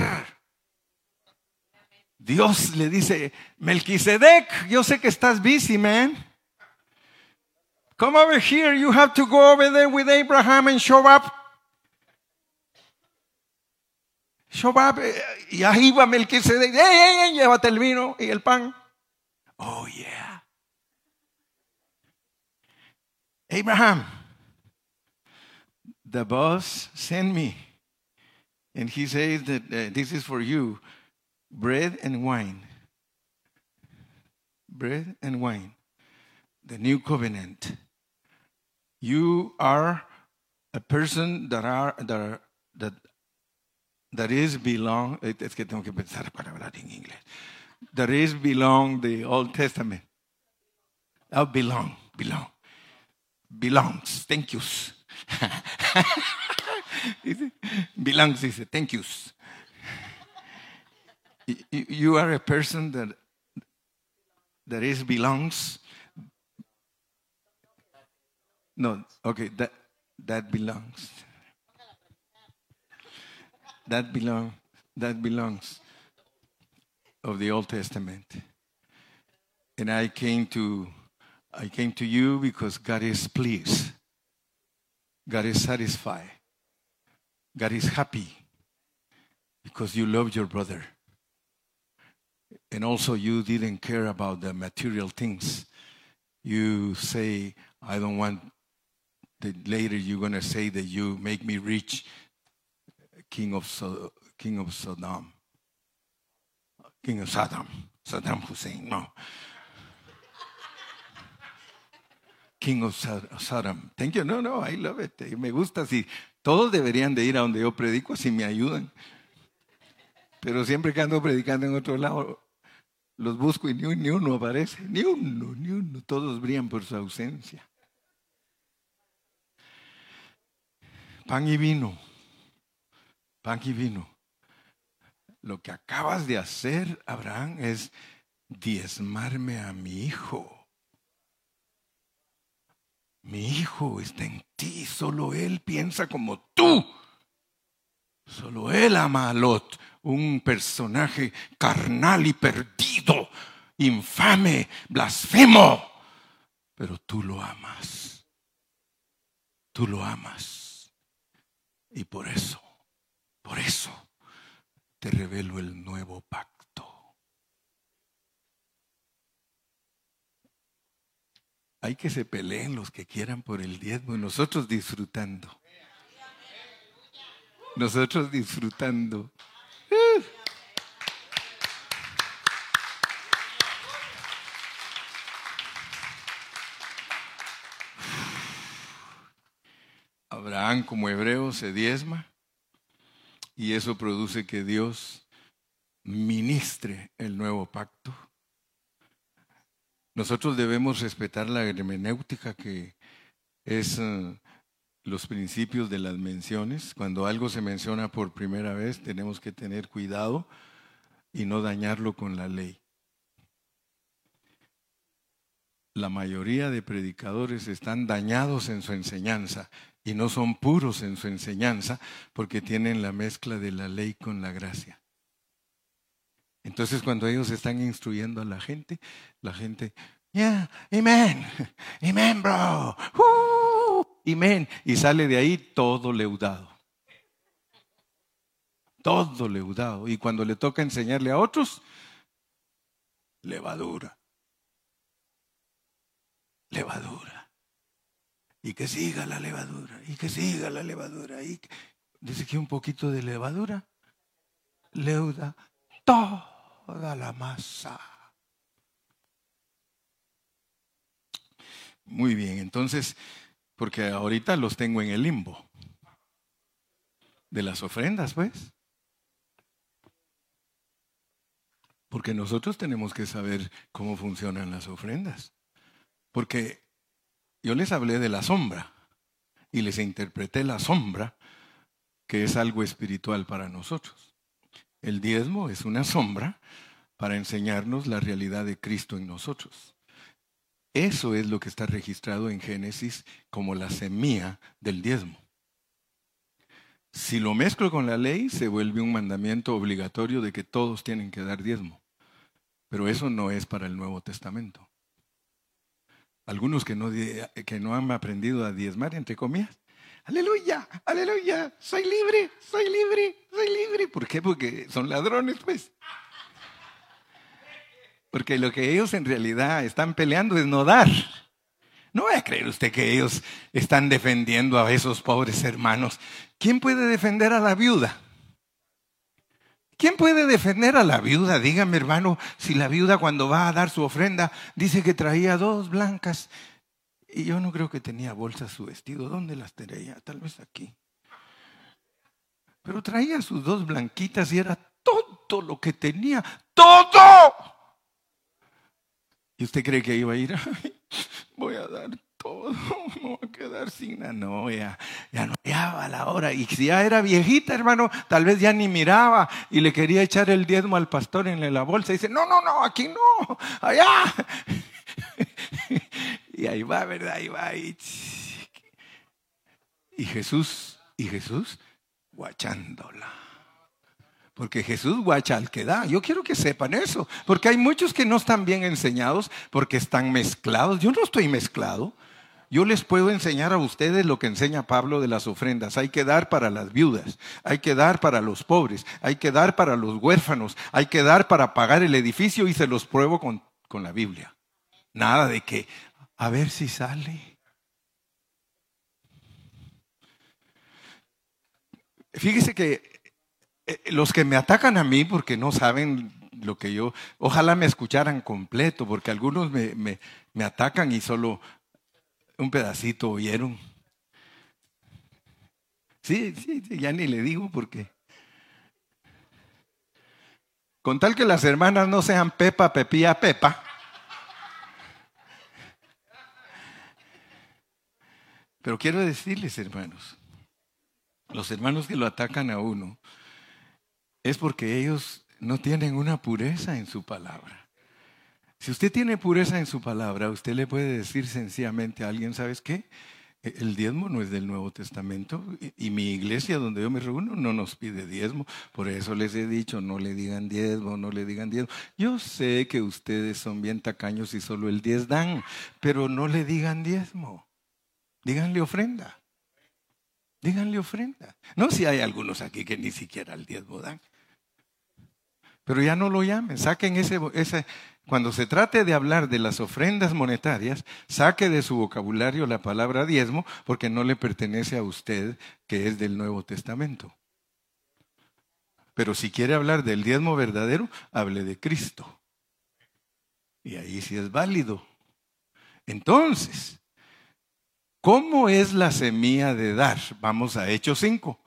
Dios le dice, Melquisedec, yo sé que estás busy, man. Come over here, you have to go over there with Abraham and show up. Show up. Eh, y ahí va Melquisedec, hey, llévate el vino y el pan. Oh, yeah. Abraham, the boss sent me. And he says that uh, this is for you bread and wine. Bread and wine. The new covenant. You are a person that are that that that is belong. Es que tengo que pensar para hablar en inglés. That is belong the Old Testament. Oh, belong, belong, belongs. Thank yous. belongs dice, thank yous. You are a person that that is belongs. No, okay, that that belongs. That belong that belongs of the Old Testament. And I came to I came to you because God is pleased. God is satisfied. God is happy because you love your brother. And also, you didn't care about the material things. You say, I don't want that later you're going to say that you make me rich, king of, king of Sodom. King of Saddam. Saddam Hussein, no. King of Saddam. Thank you. No, no, I love it. Me gusta. Si todos deberían de ir a donde yo predico si me ayudan. Pero siempre que ando predicando en otro lado, los busco y ni uno aparece. Ni uno, ni uno. Todos brillan por su ausencia. Pan y vino. Pan y vino. Lo que acabas de hacer, Abraham, es diezmarme a mi hijo. Mi hijo está en ti, solo él piensa como tú. Solo él ama a Lot, un personaje carnal y perdido, infame, blasfemo. Pero tú lo amas. Tú lo amas. Y por eso, por eso, te revelo el nuevo pacto. Hay que se peleen los que quieran por el diezmo nosotros disfrutando. Nosotros disfrutando. Abraham como hebreo se diezma y eso produce que Dios ministre el nuevo pacto. Nosotros debemos respetar la hermenéutica que es eh, los principios de las menciones. Cuando algo se menciona por primera vez, tenemos que tener cuidado y no dañarlo con la ley. La mayoría de predicadores están dañados en su enseñanza y no son puros en su enseñanza porque tienen la mezcla de la ley con la gracia. Entonces cuando ellos están instruyendo a la gente, la gente, yeah, amen, amen, bro, uh, amen, y sale de ahí todo leudado. Todo leudado. Y cuando le toca enseñarle a otros, levadura. Levadura. Y que siga la levadura, y que siga la levadura. Y dice que un poquito de levadura leuda toda la masa. Muy bien, entonces, porque ahorita los tengo en el limbo de las ofrendas, pues. Porque nosotros tenemos que saber cómo funcionan las ofrendas. Porque yo les hablé de la sombra y les interpreté la sombra, que es algo espiritual para nosotros. El diezmo es una sombra para enseñarnos la realidad de Cristo en nosotros. Eso es lo que está registrado en Génesis como la semilla del diezmo. Si lo mezclo con la ley, se vuelve un mandamiento obligatorio de que todos tienen que dar diezmo. Pero eso no es para el Nuevo Testamento. Algunos que no, que no han aprendido a diezmar, entre comillas, aleluya, aleluya, soy libre, soy libre, soy libre. ¿Por qué? Porque son ladrones, pues. Porque lo que ellos en realidad están peleando es no dar. No voy a creer usted que ellos están defendiendo a esos pobres hermanos. ¿Quién puede defender a la viuda? ¿Quién puede defender a la viuda? Dígame, hermano, si la viuda cuando va a dar su ofrenda dice que traía dos blancas y yo no creo que tenía bolsas su vestido. ¿Dónde las tenía? Tal vez aquí. Pero traía sus dos blanquitas y era todo lo que tenía. ¡Todo! ¿Y usted cree que iba a ir? voy a dar todo, no voy a quedar sin nada. No, ya, ya no hallaba la hora. Y si ya era viejita, hermano, tal vez ya ni miraba y le quería echar el diezmo al pastor en la bolsa. Y dice, no, no, no, aquí no, allá. y ahí va, ¿verdad? Ahí va. Y, y Jesús, y Jesús, guachándola. Porque Jesús guacha al que da. Yo quiero que sepan eso. Porque hay muchos que no están bien enseñados porque están mezclados. Yo no estoy mezclado. Yo les puedo enseñar a ustedes lo que enseña Pablo de las ofrendas. Hay que dar para las viudas, hay que dar para los pobres, hay que dar para los huérfanos, hay que dar para pagar el edificio y se los pruebo con, con la Biblia. Nada de que, a ver si sale. Fíjese que eh, los que me atacan a mí porque no saben lo que yo, ojalá me escucharan completo, porque algunos me, me, me atacan y solo un pedacito oyeron. Sí, sí, ya ni le digo porque. Con tal que las hermanas no sean Pepa, Pepía, Pepa. Pero quiero decirles, hermanos, los hermanos que lo atacan a uno, es porque ellos no tienen una pureza en su palabra. Si usted tiene pureza en su palabra, usted le puede decir sencillamente a alguien, ¿sabes qué? E, el diezmo no es del Nuevo Testamento y mi iglesia donde yo me reúno no nos pide diezmo. Por eso les he dicho, no le digan diezmo, no le digan diezmo. Yo sé que ustedes son bien tacaños y solo el diez dan, pero no le digan diezmo. Díganle ofrenda. Díganle ofrenda. No si hay algunos aquí que ni siquiera el diezmo dan. Pero ya no lo llamen, saquen ese, ese, cuando se trate de hablar de las ofrendas monetarias, saque de su vocabulario la palabra diezmo porque no le pertenece a usted que es del Nuevo Testamento. Pero si quiere hablar del diezmo verdadero, hable de Cristo. Y ahí sí es válido. Entonces, ¿cómo es la semilla de dar? Vamos a Hechos 5.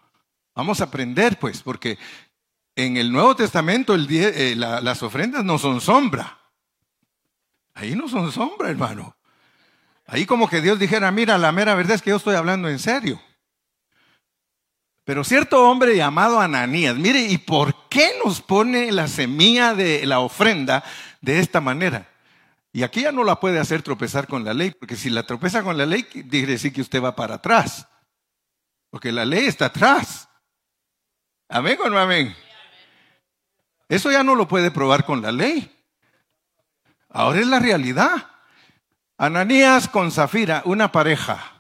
Vamos a aprender, pues, porque en el Nuevo Testamento eh, las ofrendas no son sombra. Ahí no son sombra, hermano. Ahí como que Dios dijera, mira, la mera verdad es que yo estoy hablando en serio. Pero cierto hombre llamado Ananías, mire, ¿y por qué nos pone la semilla de la ofrenda de esta manera? Y aquí ya no la puede hacer tropezar con la ley, porque si la tropeza con la ley, quiere decir que usted va para atrás. Porque la ley está atrás. Amén o no amén. Eso ya no lo puede probar con la ley. Ahora es la realidad. Ananías con Zafira, una pareja.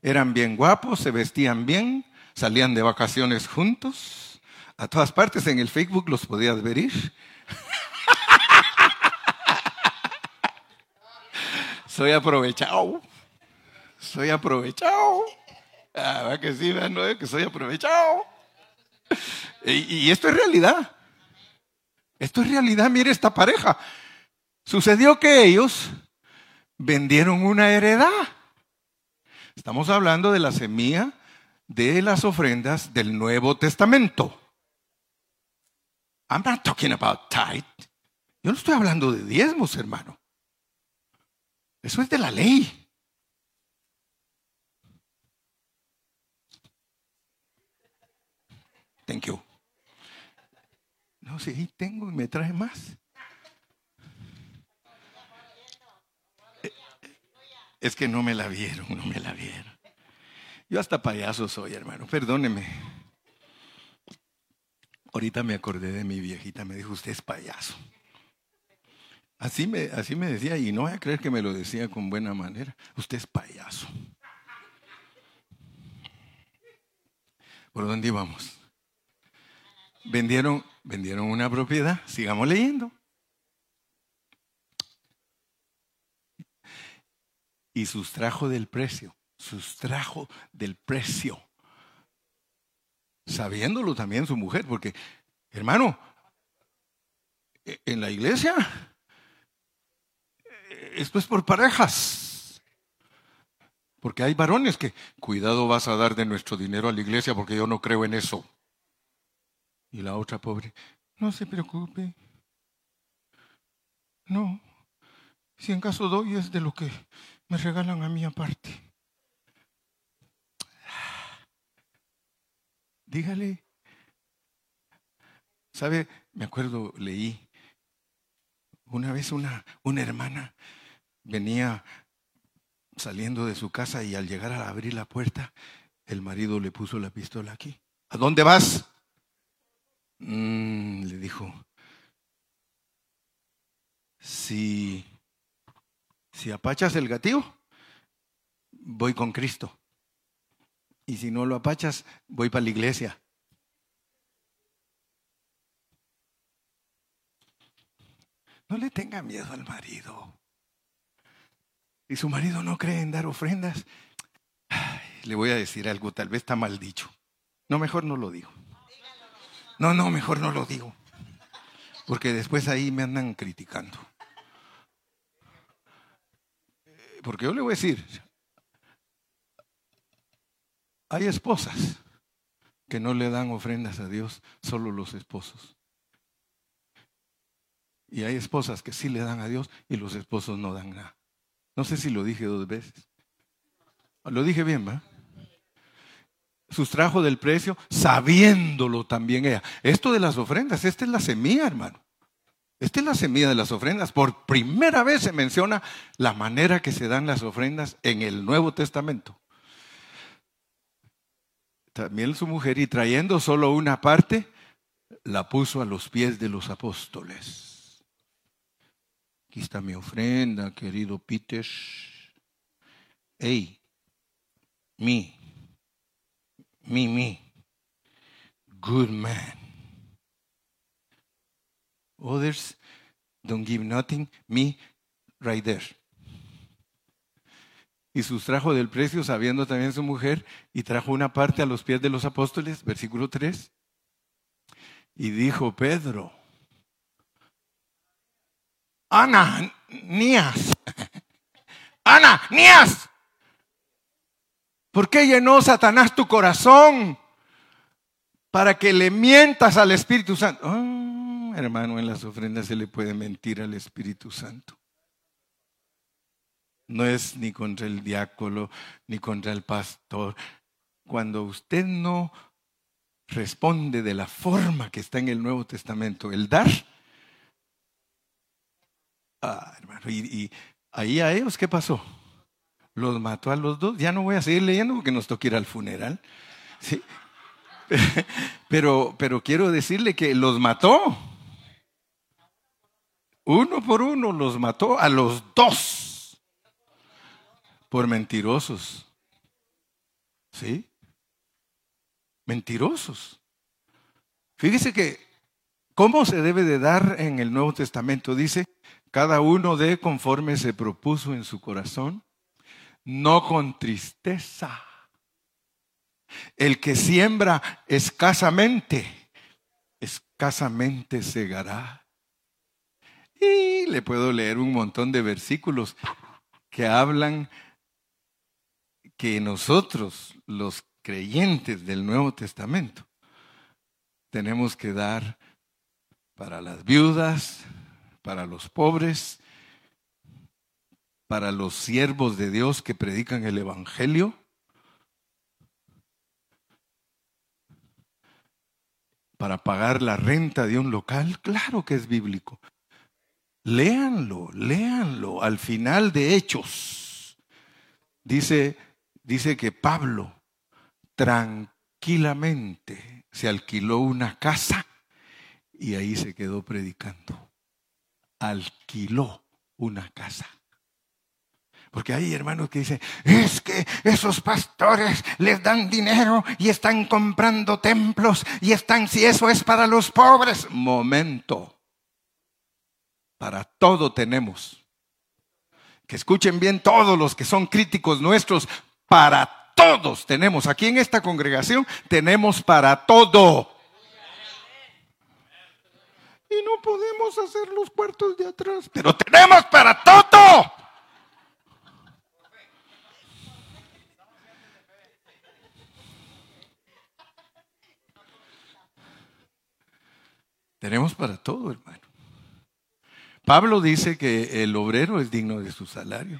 Eran bien guapos, se vestían bien, salían de vacaciones juntos. A todas partes en el Facebook los podías ver. Soy aprovechado. Soy aprovechado. Ah, que sí, ¿no? que soy aprovechado. y esto es realidad. Esto es realidad, mire esta pareja. Sucedió que ellos vendieron una heredad. Estamos hablando de la semilla de las ofrendas del Nuevo Testamento. I'm not talking about tithe. Yo no estoy hablando de diezmos, hermano. Eso es de la ley. Thank you. No, sí, tengo y me trae más. Es que no me la vieron, no me la vieron. Yo hasta payaso soy, hermano, perdóneme. Ahorita me acordé de mi viejita, me dijo, usted es payaso. Así me, así me decía, y no voy a creer que me lo decía con buena manera. Usted es payaso. ¿Por dónde íbamos? Vendieron, vendieron una propiedad. Sigamos leyendo. Y sustrajo del precio. Sustrajo del precio. Sabiéndolo también su mujer, porque, hermano, e, en la iglesia, esto es por parejas. Porque hay varones que, cuidado vas a dar de nuestro dinero a la iglesia porque yo no creo en eso. Y la otra pobre, no se preocupe. No, si en caso doy es de lo que me regalan a mí aparte. Dígale. ¿Sabe? Me acuerdo, leí una vez una, una hermana venía saliendo de su casa y al llegar a abrir la puerta, el marido le puso la pistola aquí. ¿A dónde vas? Mm, le dijo, si, si apachas el gatillo, voy con Cristo. Y si no lo apachas, voy para la iglesia. No le tenga miedo al marido. Si su marido no cree en dar ofrendas, le voy a decir algo, tal vez está mal dicho. No, mejor no lo digo. No, no, mejor no lo digo. Porque después ahí me andan criticando. Porque yo le voy a decir, hay esposas que no le dan ofrendas a Dios, solo los esposos. Y hay esposas que sí le dan a Dios y los esposos no dan nada. No sé si lo dije dos veces. Lo dije bien, ¿va? sustrajo del precio, sabiéndolo también ella. Esto de las ofrendas, esta es la semilla, hermano. Esta es la semilla de las ofrendas. Por primera vez se menciona la manera que se dan las ofrendas en el Nuevo Testamento. También su mujer, y trayendo solo una parte, la puso a los pies de los apóstoles. Aquí está mi ofrenda, querido Peter. Hey, mi, me, me. Good man. Others don't give nothing, me right there. Y sustrajo del precio, sabiendo también su mujer, y trajo una parte a los pies de los apóstoles, versículo 3. Y dijo Pedro, Ana, Nías, Ana, Nías, ¿Por qué llenó Satanás tu corazón para que le mientas al Espíritu Santo. Ah, hermano, en las ofrendas se le puede mentir al Espíritu Santo. No es ni contra el diácono, ni contra el pastor. Cuando usted no responde de la forma que está en el Nuevo Testamento, el dar. Ah, hermano, y, ahí a ellos, ¿qué pasó? Los mató a los dos. Ya no voy a seguir leyendo porque nos toca ir al funeral. Pero, pero quiero decirle que los mató. Uno por uno los mató a los dos. Por mentirosos. ¿Sí? Mentirosos. Fíjese que, ¿cómo se debe de dar en el Nuevo Testamento? Dice, cada uno de conforme se propuso en su corazón, no con tristeza. El que siembra escasamente, escasamente segará. Y le puedo leer un montón de versículos que hablan que nosotros, los creyentes del Nuevo Testamento, tenemos que dar para las viudas, para los pobres, para los siervos de Dios que predican el Evangelio. Para pagar la renta de un local, claro que es bíblico. Léanlo, léanlo. Al final de Hechos, dice, dice que Pablo tranquilamente se alquiló una casa y ahí se quedó predicando. Alquiló una casa. Porque hay hermanos que dicen, es que esos pastores les dan dinero y están comprando templos y están, si eso es para los pobres, momento. Para todo tenemos. Que escuchen bien todos los que son críticos nuestros, para todos tenemos, aquí en esta congregación tenemos para todo. Y no podemos hacer los cuartos de atrás, pero tenemos para todo. Tenemos para todo, hermano. Pablo dice que el obrero es digno de su salario.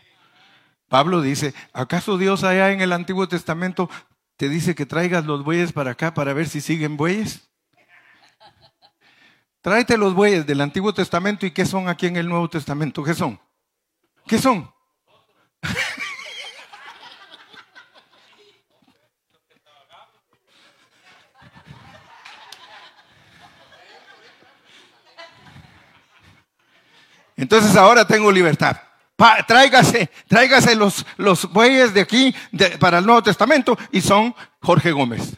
Pablo dice, ¿acaso Dios allá en el Antiguo Testamento te dice que traigas los bueyes para acá para ver si siguen bueyes? Tráete los bueyes del Antiguo Testamento y ¿qué son aquí en el Nuevo Testamento? ¿Qué son? ¿Qué son? Entonces ahora tengo libertad tráigase, tráigase los, los bueyes de aquí para el Nuevo Testamento y son Jorge Gómez.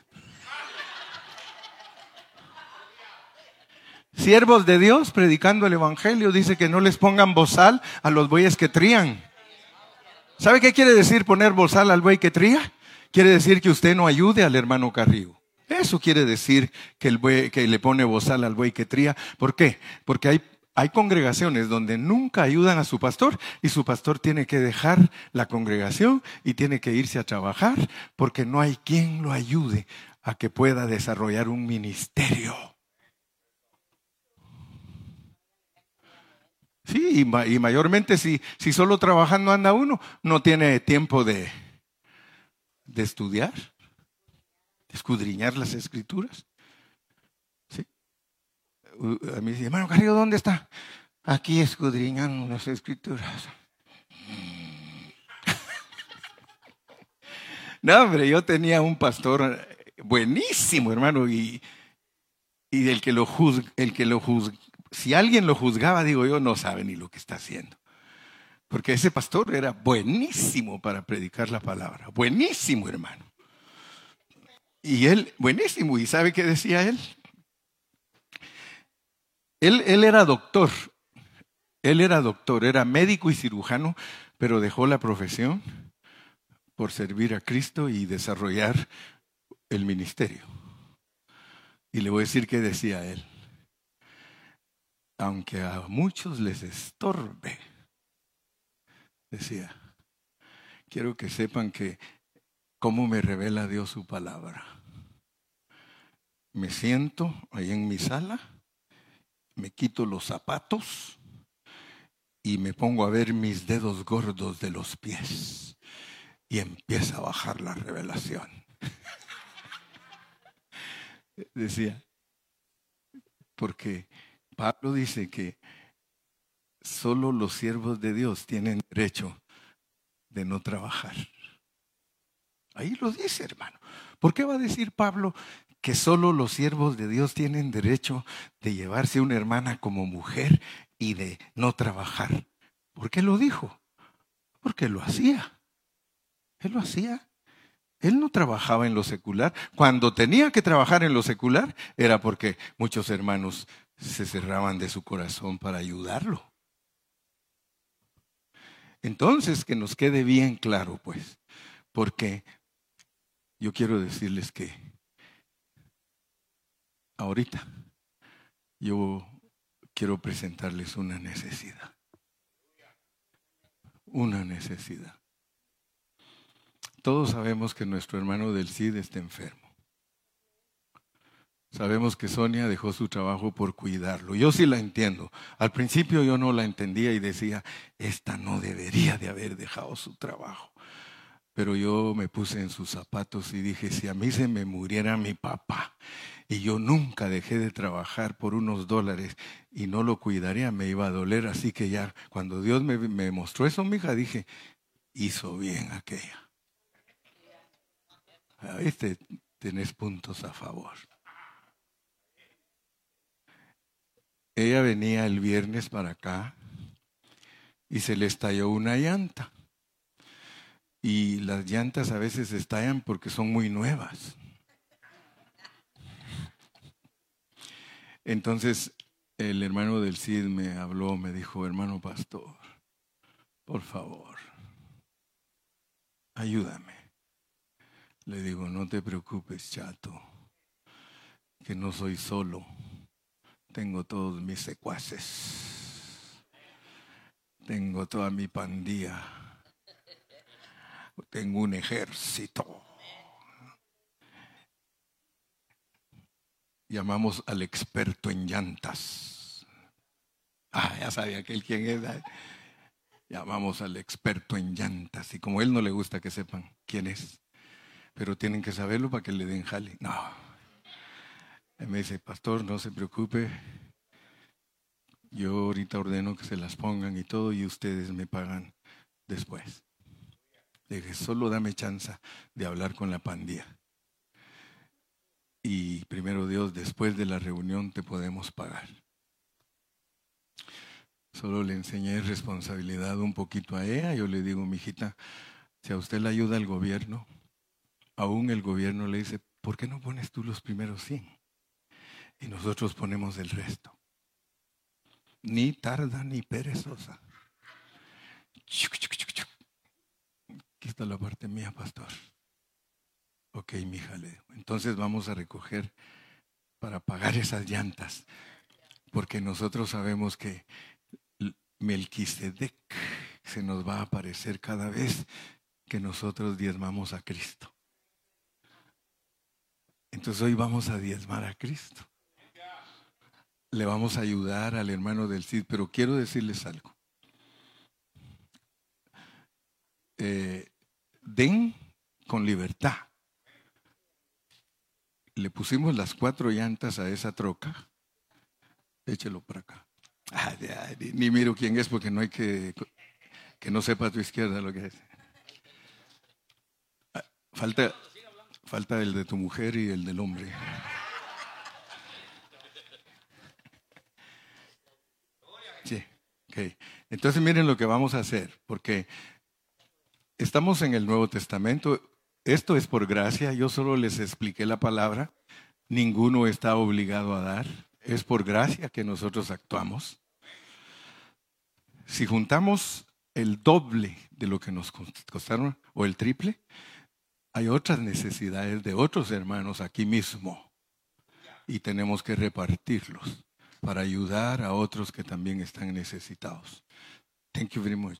Siervos de Dios predicando el Evangelio, dice que no les pongan bozal a los bueyes que trían. ¿Sabe qué quiere decir poner bozal al buey que tría? Quiere decir que usted no ayude al hermano Carrillo. Eso quiere decir que, el que le pone bozal al buey que tría. ¿Por qué? Porque hay hay congregaciones donde nunca ayudan a su pastor y su pastor tiene que dejar la congregación y tiene que irse a trabajar porque no hay quien lo ayude a que pueda desarrollar un ministerio. Sí, y, mayormente si, si solo trabajando anda uno, no tiene tiempo de, de estudiar, de escudriñar las escrituras a mí dice, hermano Carrillo, ¿dónde está? Aquí escudriñando las escrituras. no, hombre, yo tenía un pastor buenísimo, hermano, y, y el que lo juzga, el que lo juzga, si alguien lo juzgaba, digo yo, no sabe ni lo que está haciendo. Porque ese pastor era buenísimo para predicar la palabra, buenísimo, hermano. Y él, buenísimo, ¿y sabe qué decía él? Él, era doctor, él era doctor, era médico y cirujano, pero dejó la profesión por servir a Cristo y desarrollar el ministerio. Y le voy a decir qué decía él. Aunque a muchos les estorbe, decía, quiero que sepan que cómo me revela Dios su palabra. me siento ahí en mi sala, me quito los zapatos y me pongo a ver mis dedos gordos de los pies y empieza a bajar la revelación. Decía, porque Pablo dice que solo los siervos de Dios tienen derecho de no trabajar. Ahí lo dice, hermano. ¿Por qué va a decir Pablo que solo los siervos de Dios tienen derecho de llevarse una hermana como mujer y de no trabajar? ¿Por qué lo dijo? Porque lo hacía. Él lo hacía. Él no trabajaba en lo secular. Cuando tenía que trabajar en lo secular era porque muchos hermanos se cerraban de su corazón para ayudarlo. Entonces, que nos quede bien claro, pues, porque yo quiero decirles que ahorita yo quiero presentarles una necesidad. Una necesidad. Todos sabemos que nuestro hermano del CID está enfermo. Sabemos que Sonia dejó su trabajo por cuidarlo. Yo sí la entiendo. Al principio yo no la entendía y decía, esta no debería de haber dejado su trabajo. Pero yo me puse en sus zapatos y dije, si a mí se me muriera mi papá y yo nunca dejé de trabajar por unos dólares y no lo cuidaría, me iba a doler. Así que ya cuando Dios me, me mostró eso, mi hija, dije, hizo bien aquella. Este tenés puntos a favor. Ella venía el viernes para acá y se le estalló una llanta. Y las llantas a veces estallan porque son muy nuevas. Entonces el hermano del CID me habló, me dijo, hermano pastor, por favor, ayúdame. Le digo, no te preocupes, chato, que no soy solo. Tengo todos mis secuaces. Tengo toda mi pandilla. Tengo un ejército. Llamamos al experto en llantas. Ah, ya sabía aquel quién es. Llamamos al experto en llantas. Y como él no le gusta que sepan quién es, pero tienen que saberlo para que le den jale. No. Él me dice, pastor, no se preocupe. Yo ahorita ordeno que se las pongan y todo y ustedes me pagan después. Le dije, solo dame chance de hablar con la pandilla. Y primero Dios, después de la reunión te podemos pagar. Solo le enseñé responsabilidad un poquito a ella. Yo le digo, mijita, si a usted le ayuda el gobierno, aún el gobierno le dice, ¿por qué no pones tú los primeros 100? Y nosotros ponemos el resto. Ni tarda ni perezosa. Aquí está la parte mía, pastor. Ok, mija, Entonces vamos a recoger para pagar esas llantas. Porque nosotros sabemos que Melquisedec se nos va a aparecer cada vez que nosotros diezmamos a Cristo. Entonces hoy vamos a diezmar a Cristo. Le vamos a ayudar al hermano del CID, pero quiero decirles algo. Eh, den con libertad. Le pusimos las cuatro llantas a esa troca. Échelo para acá. ni miro quién es porque no hay que que no sepa a tu izquierda lo que es. Ah, falta, Falta el de tu mujer y el del hombre. Sí, ok. Entonces miren lo que vamos a hacer, porque estamos en el Nuevo Testamento. Esto es por gracia, yo solo les expliqué la palabra. Ninguno está obligado a dar. Es por gracia que nosotros actuamos. Si juntamos el doble de lo que nos costaron, o el triple, hay otras necesidades de otros hermanos aquí mismo y tenemos que repartirlos para ayudar a otros que también están necesitados. Thank you very much.